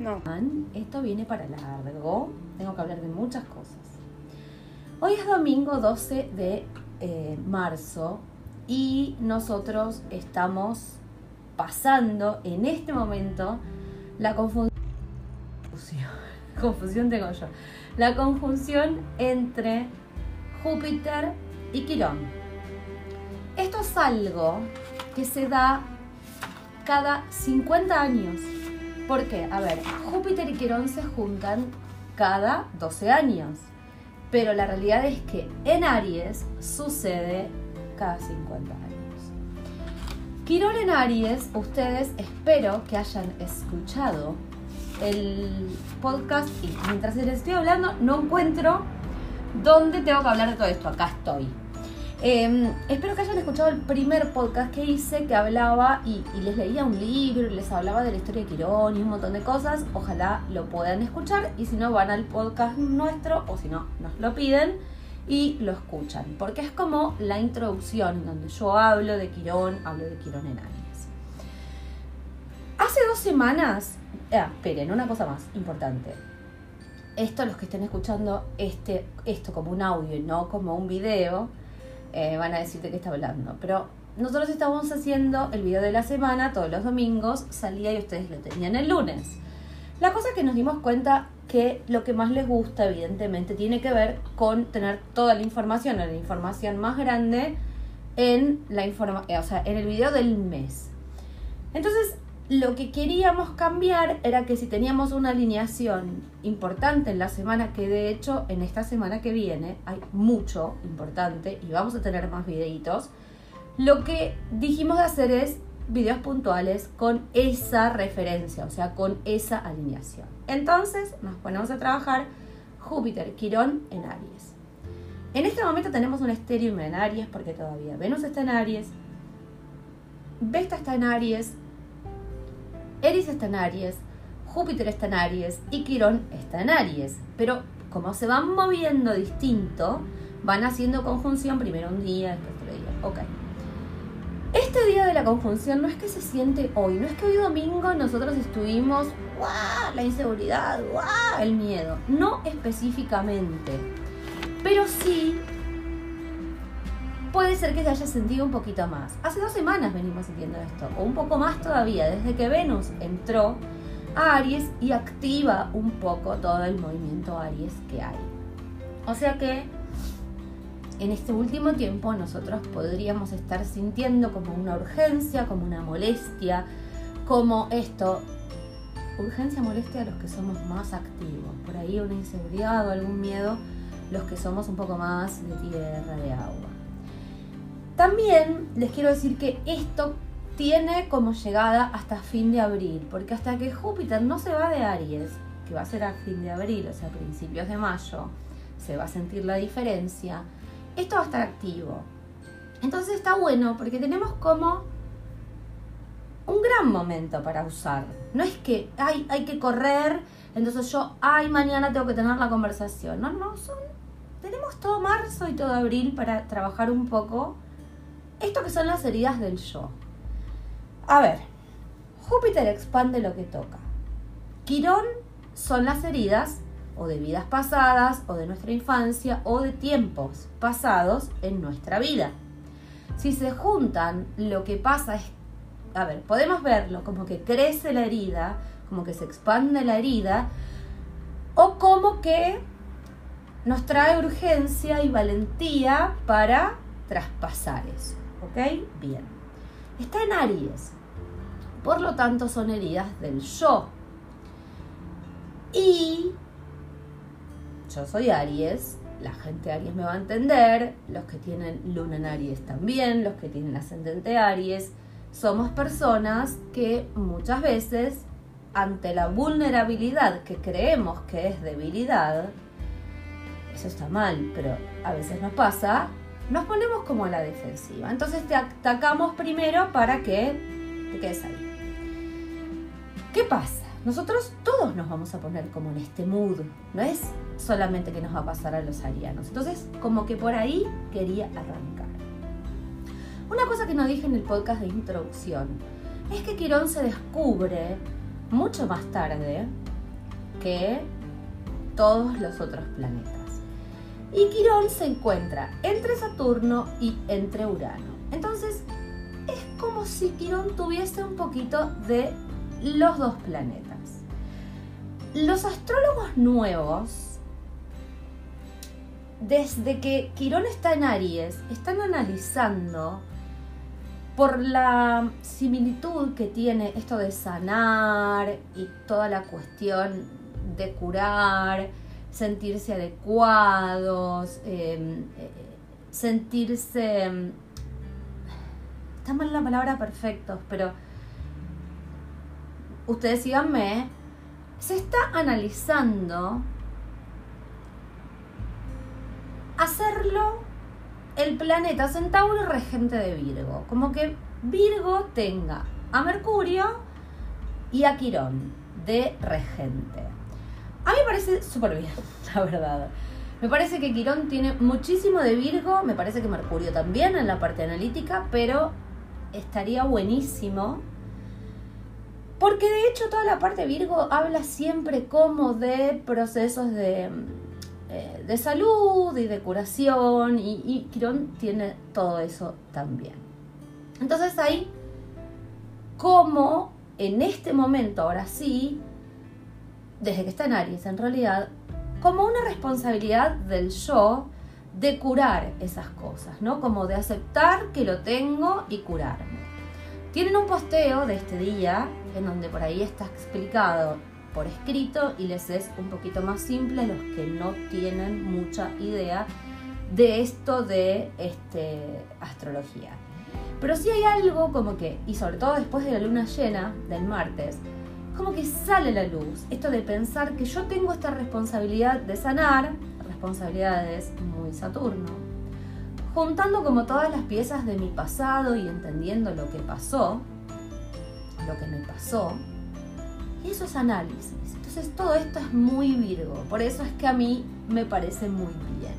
No. Esto viene para largo. Tengo que hablar de muchas cosas. Hoy es domingo 12 de eh, marzo y nosotros estamos pasando en este momento la confusión. Confusión tengo yo. La conjunción entre Júpiter y Quirón. Esto es algo que se da cada 50 años. ¿Por qué? A ver, Júpiter y Quirón se juntan cada 12 años. Pero la realidad es que en Aries sucede cada 50 años. Quirón en Aries, ustedes espero que hayan escuchado el podcast y mientras les estoy hablando no encuentro dónde tengo que hablar de todo esto. Acá estoy. Em, espero que hayan escuchado el primer podcast que hice que hablaba y, les leía un libro les hablaba de la historia de Quirón y un montón de cosas. Ojalá lo puedan escuchar y si no van al podcast nuestro o si no nos lo piden y lo escuchan. Porque es como la introducción donde yo hablo de Quirón, hablo de Quirón en Aries. Hace dos semanas, ah, esperen, una cosa más importante esto los que estén escuchando este, esto como un audio y no como un video, eh, van a decirte que está hablando. Pero nosotros estábamos haciendo el video de la semana todos los domingos, salía y ustedes lo tenían el lunes. La cosa que nos dimos cuenta que lo que más les gusta, evidentemente, tiene que ver con tener toda la información, la información más grande en la informa o sea, en el video del mes. Entonces, lo que queríamos cambiar era que si teníamos una alineación importante en la semana, que de hecho en esta semana que viene hay mucho importante y vamos a tener más videitos, lo que dijimos de hacer es videos puntuales con esa referencia, o sea, con esa alineación. Entonces nos ponemos a trabajar Júpiter, Quirón en Aries. En este momento tenemos un estéreo en Aries porque todavía Venus está en Aries, Vesta está en Aries, Eris está en Aries, Júpiter está en Aries y Quirón está en Aries. Pero como se van moviendo distinto, van haciendo conjunción primero un día, después otro día. Ok. Este día de la conjunción no es que se siente hoy, no es que hoy domingo nosotros estuvimos, ¡guau! La inseguridad, ¡guau! El miedo. No específicamente. Pero sí puede ser que se haya sentido un poquito más. Hace dos semanas venimos sintiendo esto, o un poco más todavía, desde que Venus entró a Aries y activa un poco todo el movimiento Aries que hay. O sea que en este último tiempo nosotros podríamos estar sintiendo como una urgencia, como una molestia, como esto, urgencia, molestia a los que somos más activos, por ahí una inseguridad o algún miedo, los que somos un poco más de tierra, de agua. También les quiero decir que esto tiene como llegada hasta fin de abril, porque hasta que Júpiter no se va de Aries, que va a ser a fin de abril, o sea, principios de mayo, se va a sentir la diferencia, esto va a estar activo. Entonces está bueno porque tenemos como un gran momento para usar. No es que hay, hay que correr, entonces yo, ay, mañana tengo que tener la conversación. No, no, son, tenemos todo marzo y todo abril para trabajar un poco esto que son las heridas del yo. A ver, Júpiter expande lo que toca. Quirón son las heridas o de vidas pasadas, o de nuestra infancia, o de tiempos pasados en nuestra vida. Si se juntan, lo que pasa es, a ver, podemos verlo como que crece la herida, como que se expande la herida, o como que nos trae urgencia y valentía para traspasar eso. ¿Ok? Bien. Está en Aries. Por lo tanto, son heridas del yo. Y yo soy Aries, la gente Aries me va a entender, los que tienen luna en Aries también, los que tienen ascendente Aries, somos personas que muchas veces, ante la vulnerabilidad que creemos que es debilidad, eso está mal, pero a veces nos pasa, nos ponemos como a la defensiva. Entonces te atacamos primero para que te quedes ahí. ¿Qué pasa? Nosotros todos nos vamos a poner como en este mood, no es solamente que nos va a pasar a los arianos. Entonces, como que por ahí quería arrancar. Una cosa que no dije en el podcast de introducción es que Quirón se descubre mucho más tarde, que todos los otros planetas. Y Quirón se encuentra entre Saturno y entre Urano. Entonces, es como si Quirón tuviese un poquito de los dos planetas. Los astrólogos nuevos, desde que Quirón está en Aries, están analizando por la similitud que tiene esto de sanar y toda la cuestión de curar, sentirse adecuados, em, eh, sentirse... Em, está mal la palabra perfectos, pero ustedes síganme, se está analizando hacerlo el planeta Centauro regente de Virgo. Como que Virgo tenga a Mercurio y a Quirón de regente. A mí me parece súper bien, la verdad. Me parece que Quirón tiene muchísimo de Virgo, me parece que Mercurio también en la parte analítica, pero estaría buenísimo. Porque de hecho toda la parte Virgo habla siempre como de procesos de eh, de salud y de curación y, Quirón tiene todo eso también. Entonces ahí, como en este momento, ahora sí, desde que está en Aries en realidad, como una responsabilidad del yo de curar esas cosas, ¿no? Como de aceptar que lo tengo y curarme. Tienen un posteo de este día en donde por ahí está explicado por escrito y les es un poquito más simple los que no tienen mucha idea de esto de este, astrología. Pero sí hay algo como que, y sobre todo después de la luna llena del martes, como que sale la luz, esto de pensar que yo tengo esta responsabilidad de sanar, responsabilidades muy Saturno, juntando como todas las piezas de mi pasado y entendiendo lo que pasó, lo que me pasó, y eso es análisis. Entonces todo esto es muy Virgo. Por eso es que a mí me parece muy bien.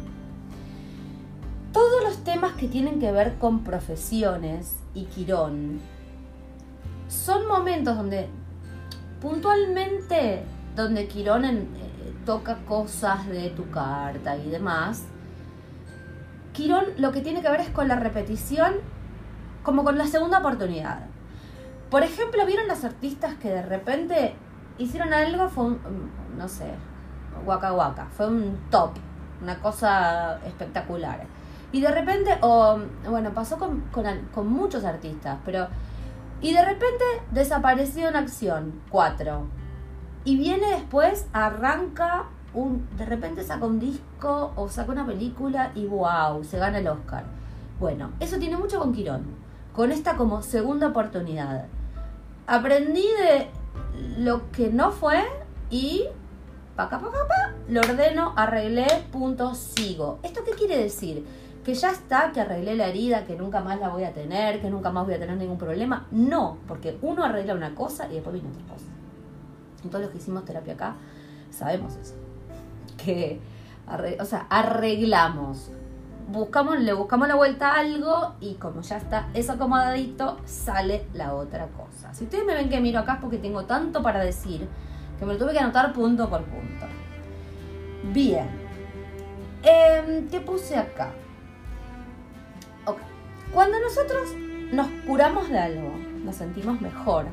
Todos los temas que tienen que ver con profesiones y Quirón son momentos donde puntualmente donde Quirón eh, toca cosas de tu carta y demás. Quirón lo que tiene que ver es con la repetición como con la segunda oportunidad. Por ejemplo, ¿vieron los artistas que de repente hicieron algo? Fue un, no sé, Waka Waka, fue un top, una cosa espectacular. Y de repente, o bueno, pasó con, con, muchos artistas, pero... Y de repente desapareció en acción, cuatro. Y viene después, arranca un... De repente saca un disco o saca una película y wow, se gana el Oscar. Bueno, eso tiene mucho con Quirón, con esta como segunda oportunidad aprendí de lo que no fue y pa, pa, pa, lo ordeno, arreglé, punto, sigo. ¿Esto qué quiere decir? Que ya está, que arreglé la herida, que nunca más la voy a tener, que nunca más voy a tener ningún problema. No, porque uno arregla una cosa y después viene otra cosa. Todos los que hicimos terapia acá, sabemos eso. Que, o sea, arreglamos buscamos, le buscamos la vuelta a algo y como ya está eso acomodadito, sale la otra cosa. Si ustedes me ven que miro acá es porque tengo tanto para decir que me lo tuve que anotar punto por punto. Bien. Em, ¿Qué puse acá? Cuando nosotros nos curamos de algo, nos sentimos mejor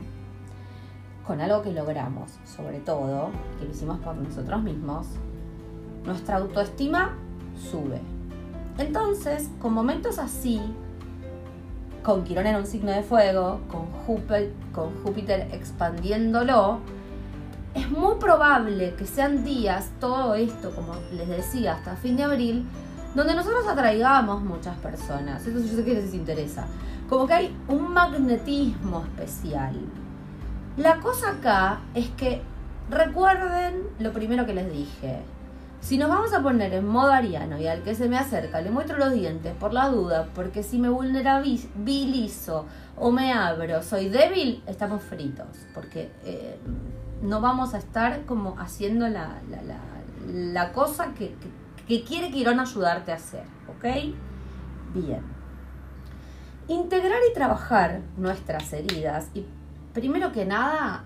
con algo que logramos, sobre todo, que lo hicimos por nosotros mismos, nuestra autoestima sube. Entonces, con momentos así, con Quirón en un signo de fuego, con Júpiter expandiéndolo, es muy probable que sean días, todo esto, como les decía, hasta fin de abril, donde nosotros atraigamos muchas personas. Eso yo sé que les interesa. Como que hay un magnetismo especial. La cosa acá es que recuerden lo primero que les dije. Si nos vamos a poner en modo ariano y al que se me acerca le muestro los dientes por la duda, porque si me vulnerabilizo o me abro, soy débil, estamos fritos, porque eh, no vamos a estar como haciendo la, la, cosa que, que, quiere Quirón ayudarte a hacer, ¿ok? Bien. Integrar y trabajar nuestras heridas y primero que nada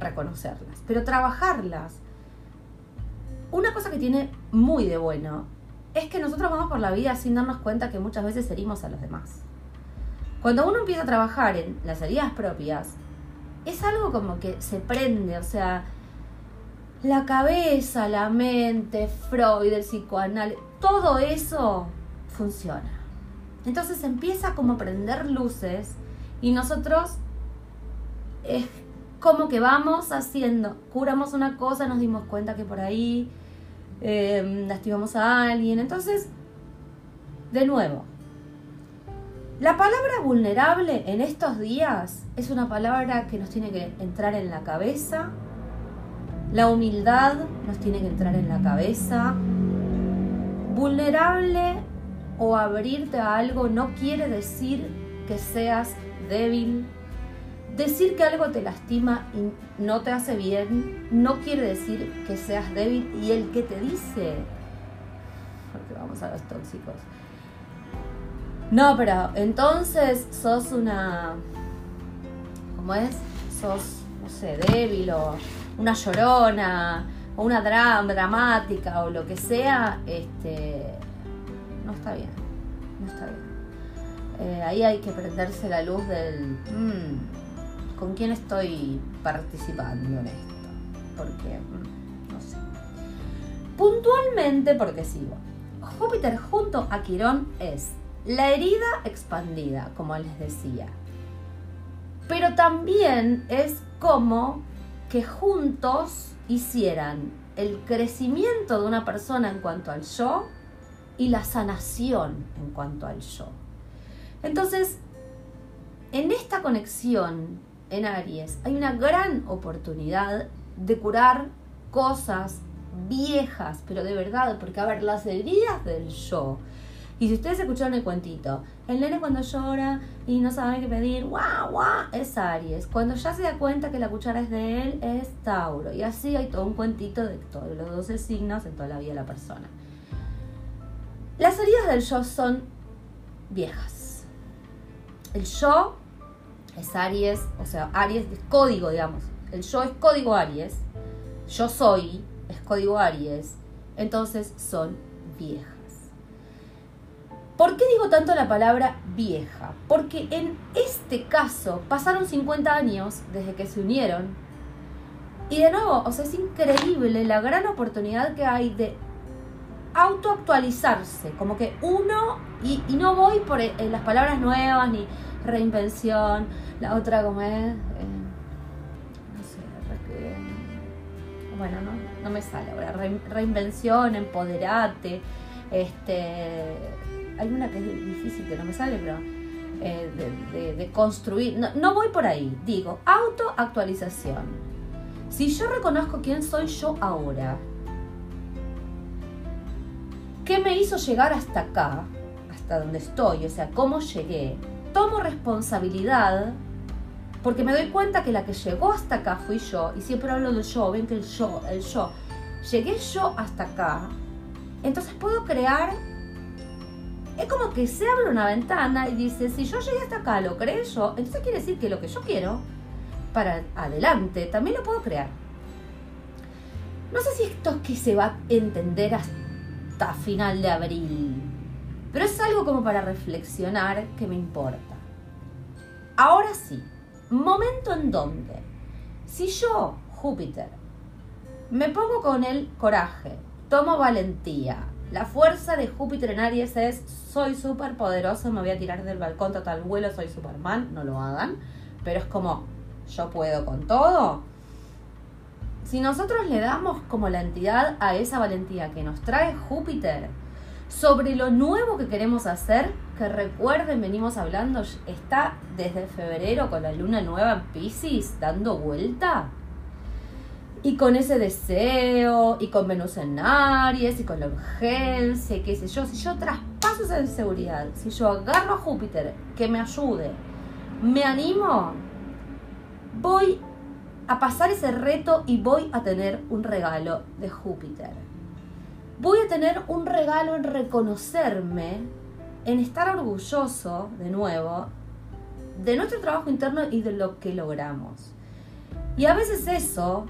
reconocerlas, pero trabajarlas una cosa que tiene muy de bueno es que nosotros vamos por la vida sin darnos cuenta que muchas veces herimos a los demás. Cuando uno empieza a trabajar en las heridas propias, es algo como que se prende, o sea, la cabeza, la mente, Freud, el psicoanálisis, todo eso funciona. Entonces empieza como a prender luces y nosotros es como que vamos haciendo, curamos una cosa, nos dimos cuenta que por ahí eh, lastimamos a alguien. Entonces, de nuevo, la palabra vulnerable en estos días es una palabra que nos tiene que entrar en la cabeza. La humildad nos tiene que entrar en la cabeza. Vulnerable o abrirte a algo no quiere decir que seas débil. Decir que algo te lastima y no te hace bien no quiere decir que seas débil. Y el que te dice, porque vamos a los tóxicos, no, pero entonces sos una. ¿Cómo es? Sos, no sé, débil o una llorona o una dramática o lo que sea. Este. No está bien. No está bien. Eh, ahí hay que prenderse la luz del. Mm, ¿Con quién estoy participando en esto? Porque. Mm, no sé. Puntualmente, porque sigo. Júpiter junto a Quirón es la herida expandida, como les decía. Pero también es como que juntos hicieran el crecimiento de una persona en cuanto al yo y la sanación en cuanto al yo. Entonces, en esta conexión en Aries hay una gran oportunidad de curar cosas viejas, pero de verdad, porque a ver, las heridas del yo y si ustedes escucharon el cuentito, el nene cuando llora y no sabe qué pedir, guau, guau, es Aries. Cuando ya se da cuenta que la cuchara es de él, es Tauro. Y así hay todo un cuentito de todos los 12 signos en toda la vida de la persona. Las heridas del yo son viejas. El yo es Aries, o sea, Aries es código, digamos. El yo es código Aries. Yo soy es código Aries. Entonces son viejas. ¿Por qué digo tanto la palabra vieja? Porque en este caso pasaron 50 años desde que se unieron. Y de nuevo, o sea, es increíble la gran oportunidad que hay de autoactualizarse. Como que uno, y, no voy por eh, las palabras nuevas ni reinvención, la otra como es... Eh, no sé, bueno, no, no me sale ahora. reinvención, empoderate, este hay una que es difícil que no me sale, pero eh, de, construir. No, voy por ahí, digo, autoactualización. Si yo reconozco quién soy yo ahora, qué me hizo llegar hasta acá, hasta donde estoy, o sea, cómo llegué, tomo responsabilidad porque me doy cuenta que la que llegó hasta acá fui yo, y siempre hablo del yo, ven que el yo, el yo, llegué yo hasta acá, entonces puedo crear es como que se abre una ventana y dice, si yo llegué hasta acá, lo creé yo, entonces quiere decir que lo que yo quiero para adelante también lo puedo crear. No sé si esto es que se va a entender hasta final de abril, pero es algo como para reflexionar que me importa. Ahora sí, momento en donde, si yo, Júpiter, me pongo con el coraje, tomo valentía, la fuerza de Júpiter en Aries es soy súper poderoso, me voy a tirar del balcón total vuelo, soy Superman, no lo hagan, pero es como yo puedo con todo. Si nosotros le damos como la entidad a esa valentía que nos trae Júpiter sobre lo nuevo que queremos hacer, que recuerden, venimos hablando, está desde febrero con la luna nueva en Pisces dando vuelta y con ese deseo, y con Venus en Aries, y con la urgencia, qué sé yo, si yo traspaso esa inseguridad, si yo agarro a Júpiter que me ayude, me animo, voy a pasar ese reto y voy a tener un regalo de Júpiter. Voy a tener un regalo en reconocerme, en estar orgulloso, de nuevo, de nuestro trabajo interno y de lo que logramos. Y a veces eso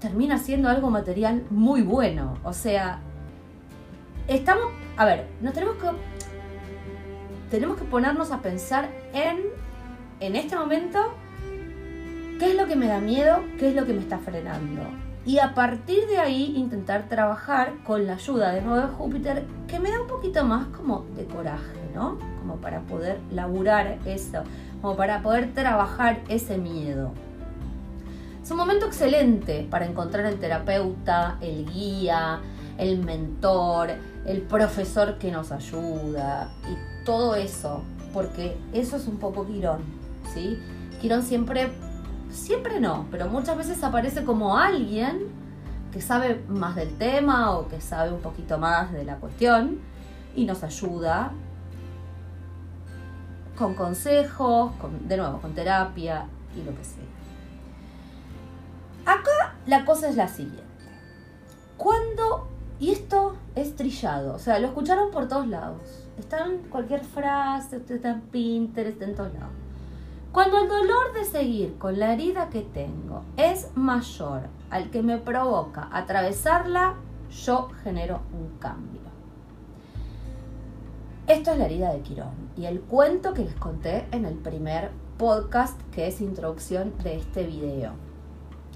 termina siendo algo material muy bueno. O sea, estamos, a ver, nos tenemos que tenemos que ponernos a pensar en en este momento qué es lo que me da miedo, qué es lo que me está frenando. Y a partir de ahí intentar trabajar con la ayuda de nuevo de Júpiter, que me da un poquito más como de coraje, ¿no? Como para poder laburar eso, como para poder trabajar ese miedo. Es un momento excelente para encontrar el terapeuta, el guía, el mentor, el profesor que nos ayuda y todo eso, porque eso es un poco Quirón, ¿sí? Quirón siempre, siempre no, pero muchas veces aparece como alguien que sabe más del tema o que sabe un poquito más de la cuestión y nos ayuda con consejos, de nuevo, con terapia y lo que sea. Acá la cosa es la siguiente. Cuando, y esto es trillado, o sea, lo escucharon por todos lados. Está en cualquier frase, está en Pinterest, en todos lados. Cuando el dolor de seguir con la herida que tengo es mayor al que me provoca atravesarla, yo genero un cambio. Esto es la herida de Quirón y el cuento que les conté en el primer podcast que es introducción de este video.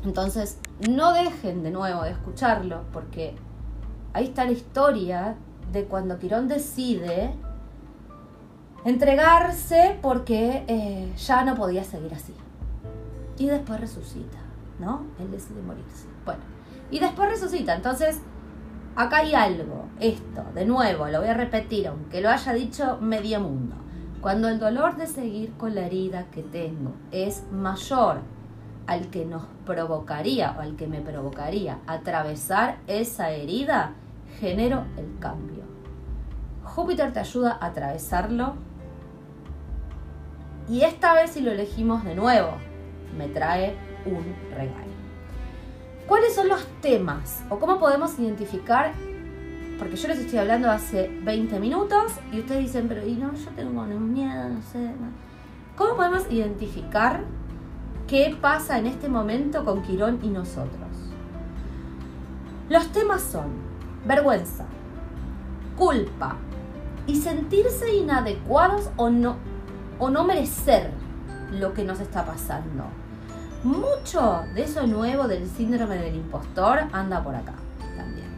Entonces, no dejen de nuevo de escucharlo porque ahí está la historia de cuando Quirón decide entregarse porque eh, ya no podía seguir así. Y después resucita, ¿no? Él decide morirse. Bueno, y después resucita. Entonces, acá hay algo. Esto, de nuevo, lo voy a repetir, aunque lo haya dicho medio mundo. Cuando el dolor de seguir con la herida que tengo es mayor al que nos provocaría o al que me provocaría atravesar esa herida, genero el cambio. Júpiter te ayuda a atravesarlo y esta vez si lo elegimos de nuevo, me trae un regalo. ¿Cuáles son los temas o cómo podemos identificar? Porque yo les estoy hablando hace 20 minutos y ustedes dicen, pero y no, yo tengo miedo, no sé. ¿Cómo podemos identificar qué pasa en este momento con Quirón y nosotros. Los temas son vergüenza, culpa y sentirse inadecuados o no, o no merecer lo que nos está pasando. Mucho de eso nuevo del síndrome del impostor anda por acá también.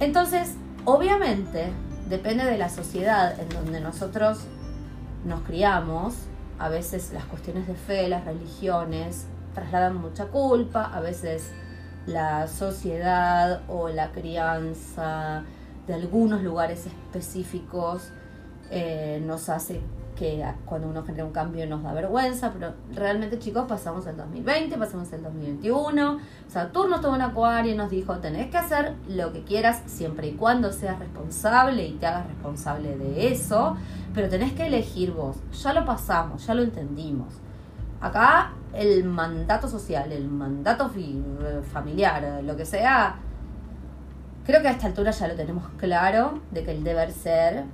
Entonces, obviamente, depende de la sociedad en donde nosotros nos criamos, a veces las cuestiones de fe, las religiones, trasladan mucha culpa, a veces la sociedad o la crianza de algunos lugares específicos eh, nos hace que cuando uno genera un cambio nos da vergüenza, pero realmente chicos pasamos el 2020, pasamos el 2021, Saturno tuvo un acuario y nos dijo tenés que hacer lo que quieras siempre y cuando seas responsable y te hagas responsable de eso, pero tenés que elegir vos, ya lo pasamos, ya lo entendimos. Acá el mandato social, el mandato familiar, lo que sea, creo que a esta altura ya lo tenemos claro de que el deber ser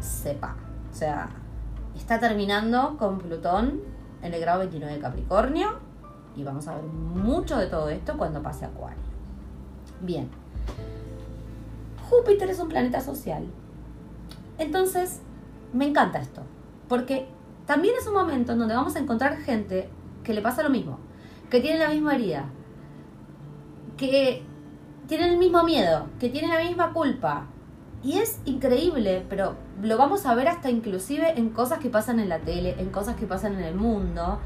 sepa. O sea, está terminando con Plutón en el grado 29 de Capricornio y vamos a ver mucho de todo esto cuando pase Acuario. Bien, Júpiter es un planeta social. Entonces, me encanta esto, porque también es un momento en donde vamos a encontrar gente que le pasa lo mismo, que tiene la misma herida, que tiene el mismo miedo, que tiene la misma culpa, y es increíble, pero lo vamos a ver hasta inclusive en cosas que pasan en la tele, en cosas que pasan en el mundo,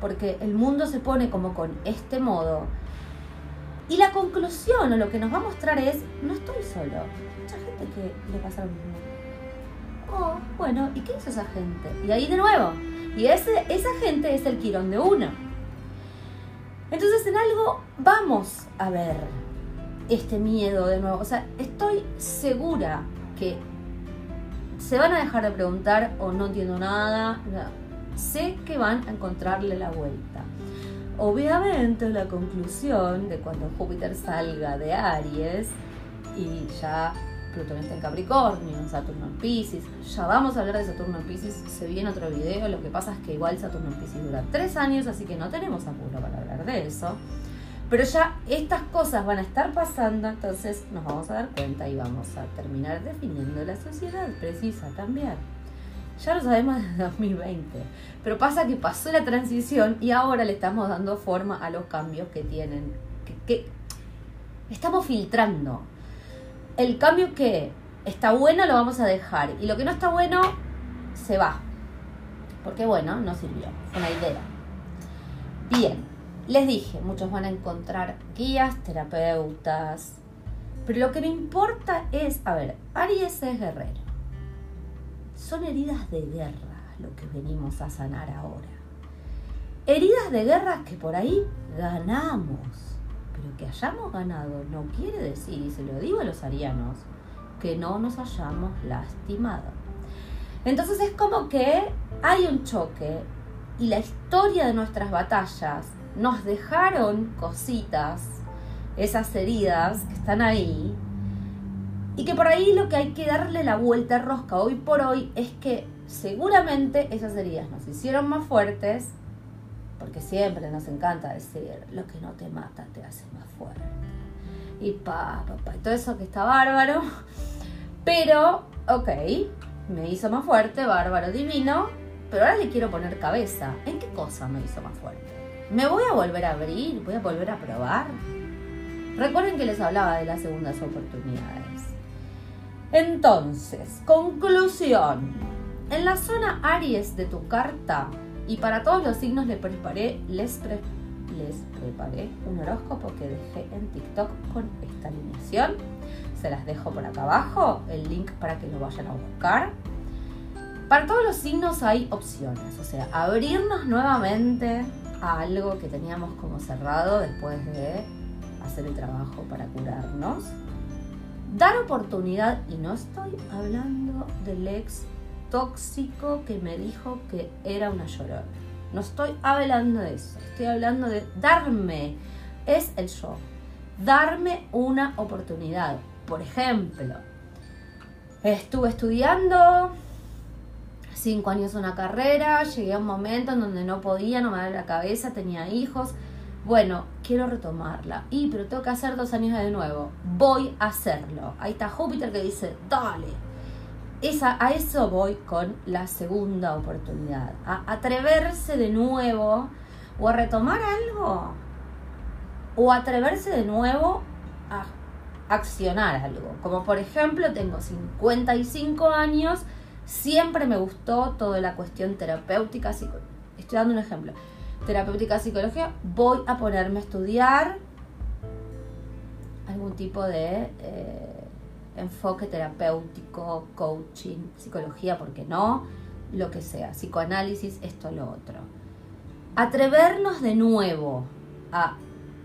porque el mundo se pone como con este modo. Y la conclusión o lo que nos va a mostrar es, no estoy solo. Mucha gente que le pasa lo mismo. Oh, bueno, ¿y qué hizo esa gente? Y ahí de nuevo. Y ese, esa gente es el quirón de uno. Entonces en algo vamos a ver este miedo de nuevo. O sea, estoy segura que se van a dejar de preguntar o no entiendo nada. sé que van a encontrarle la vuelta. Obviamente la conclusión de cuando Júpiter salga de Aries y ya Plutón está en Capricornio, Saturno en Pisces, ya vamos a hablar de Saturno en Pisces, se viene otro video, lo que pasa es que igual Saturno en Pisces dura tres años, así que no tenemos apuro para hablar de eso. Pero ya estas cosas van a estar pasando, entonces nos vamos a dar cuenta y vamos a terminar definiendo la sociedad precisa también. Ya lo sabemos desde 2020, pero pasa que pasó la transición y ahora le estamos dando forma a los cambios que tienen, que, estamos filtrando. El cambio que está bueno lo vamos a dejar y lo que no está bueno se va. Porque bueno, no sirvió, fue una idea. Bien, les dije, muchos van a encontrar guías, terapeutas, pero lo que me importa es, a ver, Aries es guerrero. Son heridas de guerra lo que venimos a sanar ahora. Heridas de guerra que por ahí ganamos que hayamos ganado no quiere decir, y se lo digo a los arianos, que no nos hayamos lastimado. Entonces es como que hay un choque y la historia de nuestras batallas nos dejaron cositas, esas heridas que están ahí, y que por ahí lo que hay que darle la vuelta rosca hoy por hoy es que seguramente esas heridas nos hicieron más fuertes, porque siempre nos encanta decir, lo que no te mata te hace más fuerte. Y pa, pa, pa, y todo eso que está bárbaro. Pero, ok, me hizo más fuerte, bárbaro, divino, pero ahora le quiero poner cabeza. ¿En qué cosa me hizo más fuerte? ¿Me voy a volver a abrir? ¿Voy a volver a probar? Recuerden que les hablaba de las segundas oportunidades. Entonces, conclusión. En la zona Aries de tu carta y para todos los signos les preparé, les, les preparé un horóscopo que dejé en TikTok con esta alineación. Se las dejo por acá abajo, el link para que lo vayan a buscar. Para todos los signos hay opciones, o sea, abrirnos nuevamente a algo que teníamos como cerrado después de hacer el trabajo para curarnos. Dar oportunidad, y no estoy hablando del ex tóxico que me dijo que era una llorona. No estoy hablando de eso, estoy hablando de darme, es el yo, darme una oportunidad. Por ejemplo, estuve estudiando cinco años una carrera, llegué a un momento en donde no podía, no me daba la cabeza, tenía hijos. Bueno, quiero retomarla. Y, pero tengo que hacer dos años de nuevo. Voy a hacerlo. Ahí está Júpiter que dice, dale, a eso voy con la segunda oportunidad, a atreverse de nuevo o a retomar algo o atreverse de nuevo a accionar algo. Como por ejemplo, tengo 55 años, siempre me gustó toda la cuestión terapéutica, estoy dando un ejemplo, terapéutica psicología, voy a ponerme a estudiar algún tipo de... Eh, enfoque terapéutico, coaching, psicología, ¿por qué no? Lo que sea, psicoanálisis, esto, lo otro. Atrevernos de nuevo a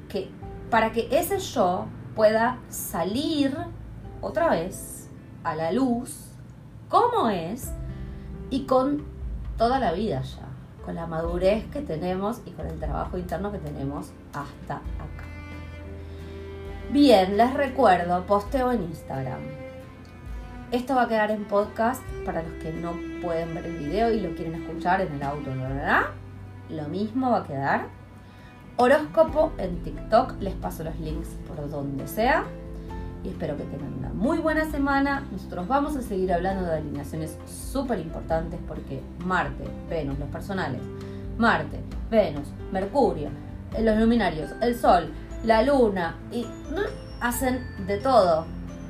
que para que ese yo pueda salir otra vez a la luz, como es, y con toda la vida ya, con la madurez que tenemos y con el trabajo interno que tenemos hasta. Bien, les recuerdo, posteo en Instagram. Esto va a quedar en podcast para los que no pueden ver el video y lo quieren escuchar en el auto, ¿verdad? Lo mismo va a quedar. Horóscopo en TikTok, les paso los links por donde sea. Y espero que tengan una muy buena semana. Nosotros vamos a seguir hablando de alineaciones súper importantes porque Marte, Venus, los personales, Marte, Venus, Mercurio, los luminarios, el Sol, la luna y hacen de todo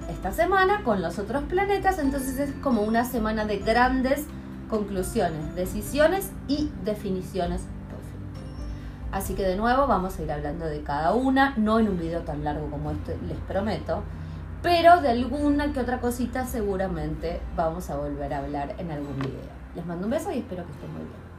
esta semana con los otros planetas, entonces es como una semana de grandes conclusiones, decisiones y definiciones. Así que de nuevo vamos a ir hablando de cada una, no en un video tan largo como este, les prometo, pero de alguna que otra cosita seguramente vamos a volver a hablar en algún video. Les mando un beso y espero que estén muy bien.